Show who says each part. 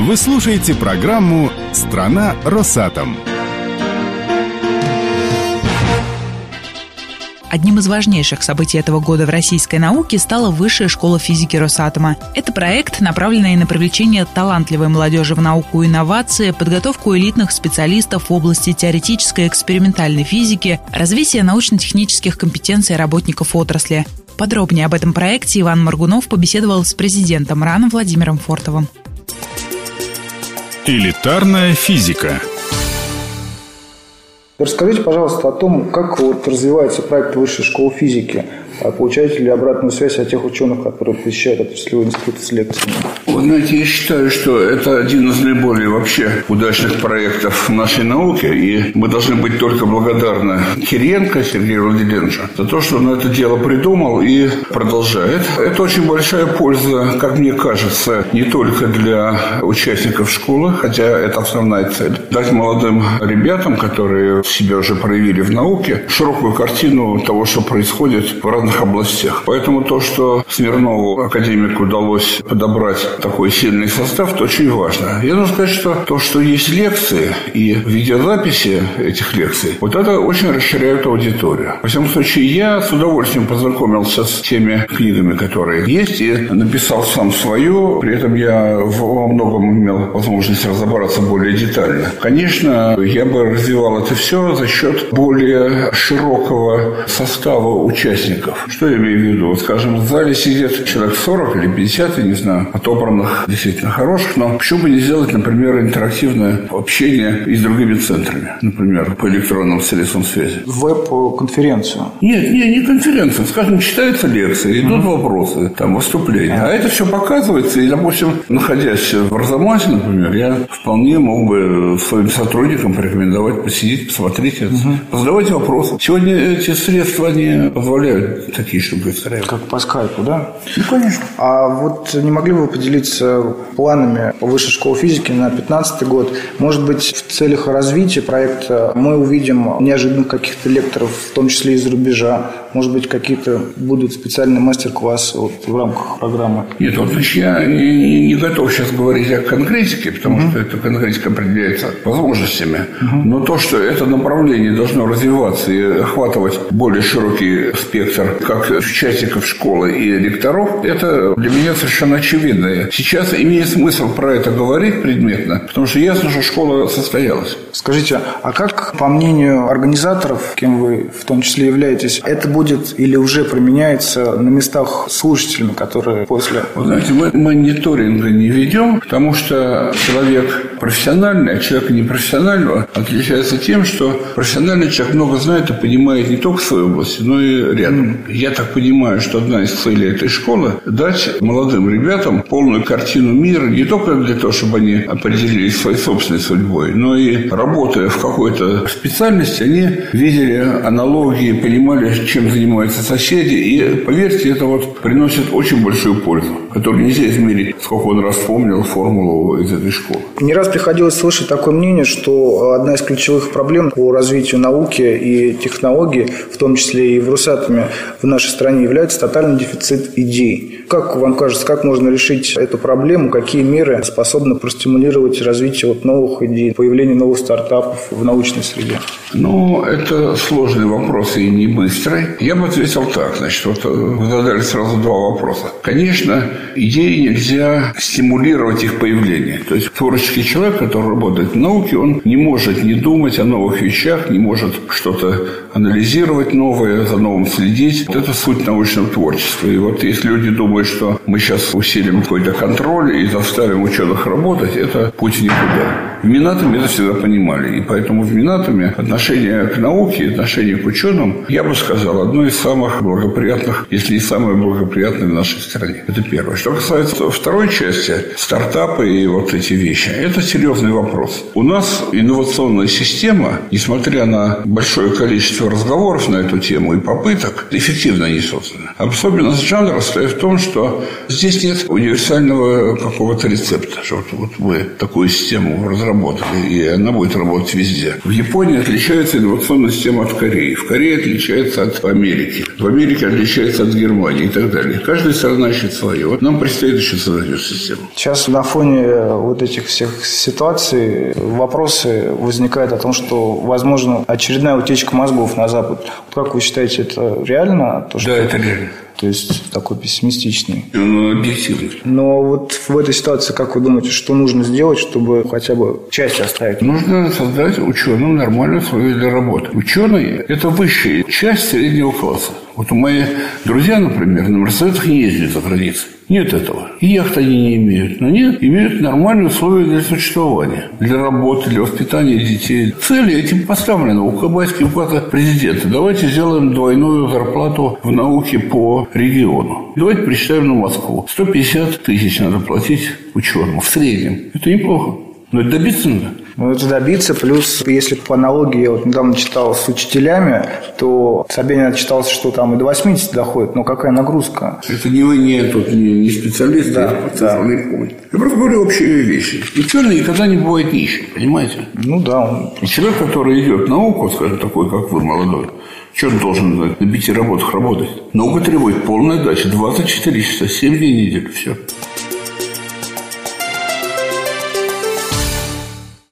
Speaker 1: Вы слушаете программу «Страна Росатом».
Speaker 2: Одним из важнейших событий этого года в российской науке стала Высшая школа физики Росатома. Это проект, направленный на привлечение талантливой молодежи в науку и инновации, подготовку элитных специалистов в области теоретической и экспериментальной физики, развитие научно-технических компетенций работников отрасли. Подробнее об этом проекте Иван Маргунов побеседовал с президентом РАН Владимиром Фортовым.
Speaker 1: Элитарная физика –
Speaker 3: Расскажите, пожалуйста, о том, как вот развивается проект Высшей школы физики. А получаете ли обратную связь от тех ученых, которые посещают отраслевой институт с лекциями?
Speaker 4: Знаете, я считаю, что это один из наиболее вообще удачных проектов нашей науке, и мы должны быть только благодарны Кириенко Сергею Владимировичу за то, что он это дело придумал и продолжает. Это очень большая польза, как мне кажется, не только для участников школы, хотя это основная цель. Дать молодым ребятам, которые себя уже проявили в науке, широкую картину того, что происходит в разных областях. Поэтому то, что Смирнову, академику, удалось подобрать такой сильный состав, это очень важно. Я должен сказать, что то, что есть лекции и видеозаписи этих лекций, вот это очень расширяет аудиторию. Во всяком случае, я с удовольствием познакомился с теми книгами, которые есть, и написал сам свою. При этом я во многом имел возможность разобраться более детально. Конечно, я бы развивал это все за счет более широкого состава участников. Что я имею в виду? Вот, скажем, в зале сидит человек 40 или 50, я не знаю, отобранных, действительно хороших, но почему бы не сделать, например, интерактивное общение и с другими центрами, например, по электронным средствам связи?
Speaker 3: Веб-конференцию?
Speaker 4: Нет, не, не конференция. Скажем, читаются лекции, идут mm-hmm. вопросы, там, выступления. А это все показывается, и, допустим, находясь в Арзамасе, например, я вполне мог бы своим сотрудникам порекомендовать посидеть, посмотреть это, mm-hmm. позадавать вопросы. Сегодня эти средства, они позволяют такие штуки устраивать.
Speaker 3: Как по скайпу, да?
Speaker 4: Ну, конечно.
Speaker 3: А вот не могли бы вы поделиться планами по высшей школе физики на 2015 год? Может быть, в целях развития проекта мы увидим неожиданных каких-то лекторов, в том числе из-за рубежа? Может быть, какие-то будут специальные мастер-классы вот, в рамках программы?
Speaker 4: Нет, вот значит, я не, готов сейчас говорить о конкретике, потому угу. что эта конкретика определяется возможностями. Угу. Но то, что это направление должно развиваться и охватывать более широкий спектр как участников школы и ректоров, это для меня совершенно очевидно. Сейчас имеет смысл про это говорить предметно, потому что ясно, что школа состоялась.
Speaker 3: Скажите, а как, по мнению организаторов, кем вы в том числе являетесь, это будет или уже применяется на местах слушателями, которые после...
Speaker 4: Вы знаете, мы мониторинга не ведем, потому что человек профессиональный, а человек непрофессионального отличается тем, что профессиональный человек много знает и понимает не только в своей области, но и рядом. Я так понимаю, что одна из целей этой школы – дать молодым ребятам полную картину мира не только для того, чтобы они определились своей собственной судьбой, но и работая в какой-то специальности, они видели аналогии, понимали, чем занимаются соседи. И, поверьте, это вот приносит очень большую пользу, которую нельзя измерить, сколько он раз помнил формулу из этой школы.
Speaker 3: Не раз приходилось слышать такое мнение, что одна из ключевых проблем по развитию науки и технологий, в том числе и в Русатоме, в нашей стране является тотальный дефицит идей. Как вам кажется, как можно решить эту проблему? Какие меры способны простимулировать развитие вот новых идей, появление новых стартапов в научной среде?
Speaker 4: Ну, это сложный вопрос и не быстрый. Я бы ответил так. Значит, вот вы задали сразу два вопроса. Конечно, идеи нельзя стимулировать их появление. То есть творческий человек, который работает в науке, он не может не думать о новых вещах, не может что-то анализировать новое, за новым следить. Вот это суть научного творчества. И вот если люди думают, что мы сейчас усилим какой-то контроль и заставим ученых работать, это путь никуда. В Минатоме это всегда понимали. И поэтому в Минатоме отношение к науке, отношение к ученым, я бы сказал, одно из самых благоприятных, если не самое благоприятное в нашей стране. Это первое. Что касается второй части, стартапы и вот эти вещи, это серьезный вопрос. У нас инновационная система, несмотря на большое количество разговоров на эту тему и попыток эффективно не создано. Особенность жанра состоит в том, что здесь нет универсального какого-то рецепта, что вот, вот вы такую систему разработали, и она будет работать везде. В Японии отличается инновационная система от Кореи. В Корее отличается от Америки. В Америке отличается от Германии и так далее. Каждая страна ищет свое. Вот нам предстоит еще создать систему.
Speaker 3: Сейчас на фоне вот этих всех ситуаций вопросы возникают о том, что, возможно, очередная утечка мозгов на Запад. Как вы считаете, это реально?
Speaker 4: То, что... Да, это реально.
Speaker 3: То есть такой пессимистичный.
Speaker 4: Он объективный.
Speaker 3: Но вот в этой ситуации, как вы думаете, что нужно сделать, чтобы хотя бы часть оставить?
Speaker 4: Нужно создать ученым нормальные условия для работы. Ученые – это высшая часть среднего класса. Вот у моих друзья, например, на Мерседесах не ездят за границей. Нет этого. И яхт они не имеют. Но нет, имеют нормальные условия для существования. Для работы, для воспитания детей. Цели этим поставлены. У Кабайский указа президента. Давайте сделаем двойную зарплату в науке по региону. Давайте причитаем на Москву. 150 тысяч надо платить ученым в среднем. Это неплохо. Но это добиться надо.
Speaker 3: Ну, это добиться. Плюс, если по аналогии, я вот недавно читал с учителями, то Собянин читался, что там и до 80 доходит. Но какая нагрузка?
Speaker 4: Это не вы, не, тут, не, не специалист, да, да. Я просто говорю общие вещи. Ученый никогда не бывает нищим, понимаете?
Speaker 3: Ну да. Он...
Speaker 4: Человек, который идет в науку, скажем, такой, как вы, молодой, что он должен на пяти работах работать? Наука требует полной дачи, 24 часа, 7 дней в неделю, все.